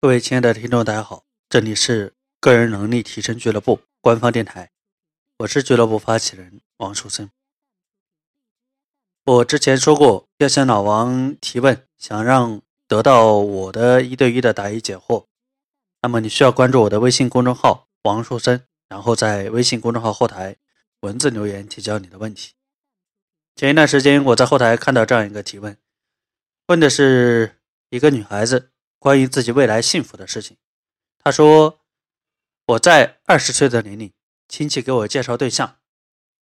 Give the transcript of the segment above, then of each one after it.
各位亲爱的听众，大家好，这里是个人能力提升俱乐部官方电台，我是俱乐部发起人王树森。我之前说过要向老王提问，想让得到我的一对一的答疑解惑，那么你需要关注我的微信公众号王树森，然后在微信公众号后台文字留言提交你的问题。前一段时间我在后台看到这样一个提问，问的是一个女孩子。关于自己未来幸福的事情，他说：“我在二十岁的年龄，亲戚给我介绍对象，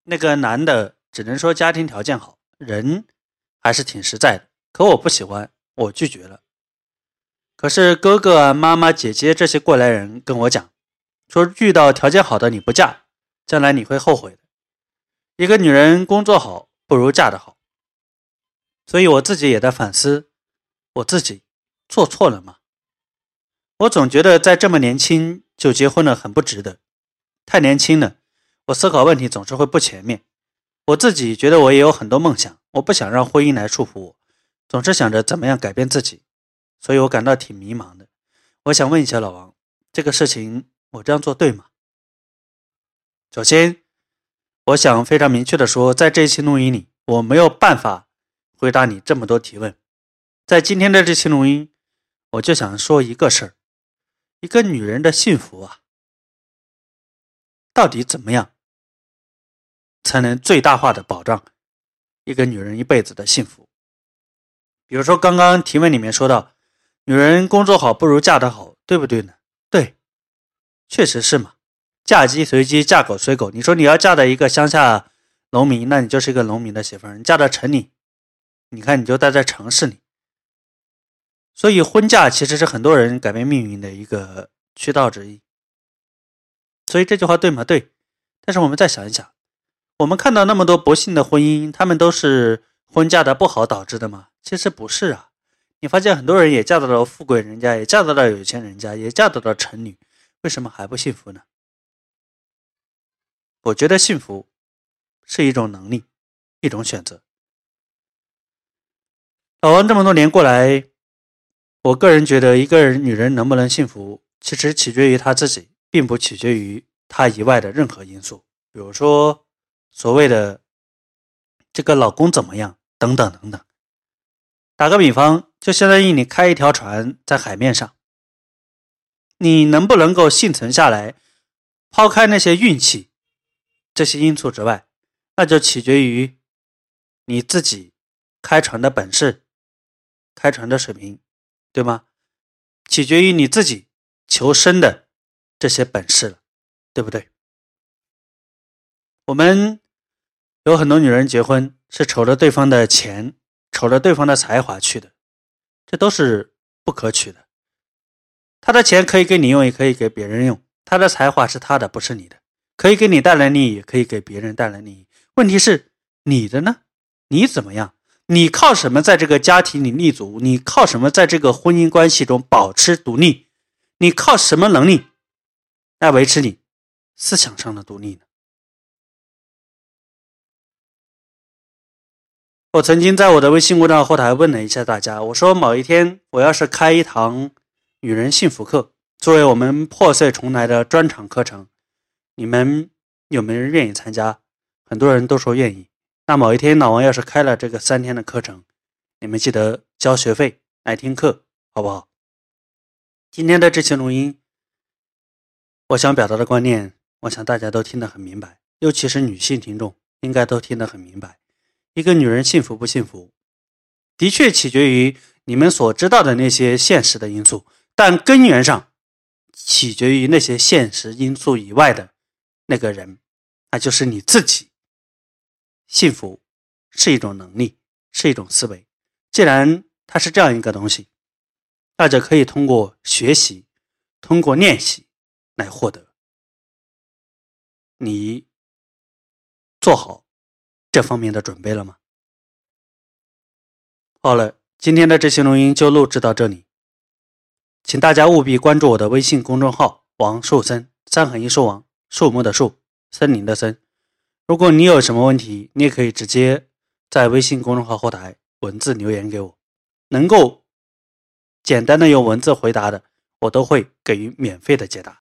那个男的只能说家庭条件好，人还是挺实在的。可我不喜欢，我拒绝了。可是哥哥、妈妈、姐姐这些过来人跟我讲，说遇到条件好的你不嫁，将来你会后悔的。一个女人工作好不如嫁得好。所以我自己也在反思我自己。”做错了吗？我总觉得在这么年轻就结婚了很不值得，太年轻了。我思考问题总是会不全面。我自己觉得我也有很多梦想，我不想让婚姻来束缚我，总是想着怎么样改变自己，所以我感到挺迷茫的。我想问一下老王，这个事情我这样做对吗？首先，我想非常明确的说，在这一期录音里，我没有办法回答你这么多提问。在今天的这期录音。我就想说一个事儿：一个女人的幸福啊，到底怎么样才能最大化的保障一个女人一辈子的幸福？比如说，刚刚提问里面说到，女人工作好不如嫁得好，对不对呢？对，确实是嘛。嫁鸡随鸡，嫁狗随狗。你说你要嫁的一个乡下农民，那你就是一个农民的媳妇儿；你嫁到城里，你看你就待在城市里。所以，婚嫁其实是很多人改变命运的一个渠道之一。所以这句话对吗？对。但是我们再想一想，我们看到那么多不幸的婚姻，他们都是婚嫁的不好导致的吗？其实不是啊。你发现很多人也嫁到了富贵人家，也嫁到了有钱人家，也嫁到了城里，为什么还不幸福呢？我觉得幸福是一种能力，一种选择。老王这么多年过来。我个人觉得，一个人女人能不能幸福，其实取决于她自己，并不取决于她以外的任何因素，比如说所谓的这个老公怎么样，等等等等。打个比方，就相当于你开一条船在海面上，你能不能够幸存下来？抛开那些运气这些因素之外，那就取决于你自己开船的本事，开船的水平。对吗？取决于你自己求生的这些本事了，对不对？我们有很多女人结婚是瞅着对方的钱、瞅着对方的才华去的，这都是不可取的。他的钱可以给你用，也可以给别人用；他的才华是他的，不是你的，可以给你带来利益，也可以给别人带来利益。问题是你的呢？你怎么样？你靠什么在这个家庭里立足？你靠什么在这个婚姻关系中保持独立？你靠什么能力来维持你思想上的独立呢？我曾经在我的微信公众号后台问了一下大家，我说某一天我要是开一堂女人幸福课，作为我们破碎重来的专场课程，你们有没有人愿意参加？很多人都说愿意。那某一天，老王要是开了这个三天的课程，你们记得交学费来听课，好不好？今天的这期录音，我想表达的观念，我想大家都听得很明白，尤其是女性听众，应该都听得很明白。一个女人幸福不幸福，的确取决于你们所知道的那些现实的因素，但根源上取决于那些现实因素以外的那个人，那就是你自己。幸福是一种能力，是一种思维。既然它是这样一个东西，大家可以通过学习、通过练习来获得。你做好这方面的准备了吗？好了，今天的这期录音就录制到这里，请大家务必关注我的微信公众号“王树森”，三横一竖王，树木的树，森林的森。如果你有什么问题，你也可以直接在微信公众号后台文字留言给我。能够简单的用文字回答的，我都会给予免费的解答。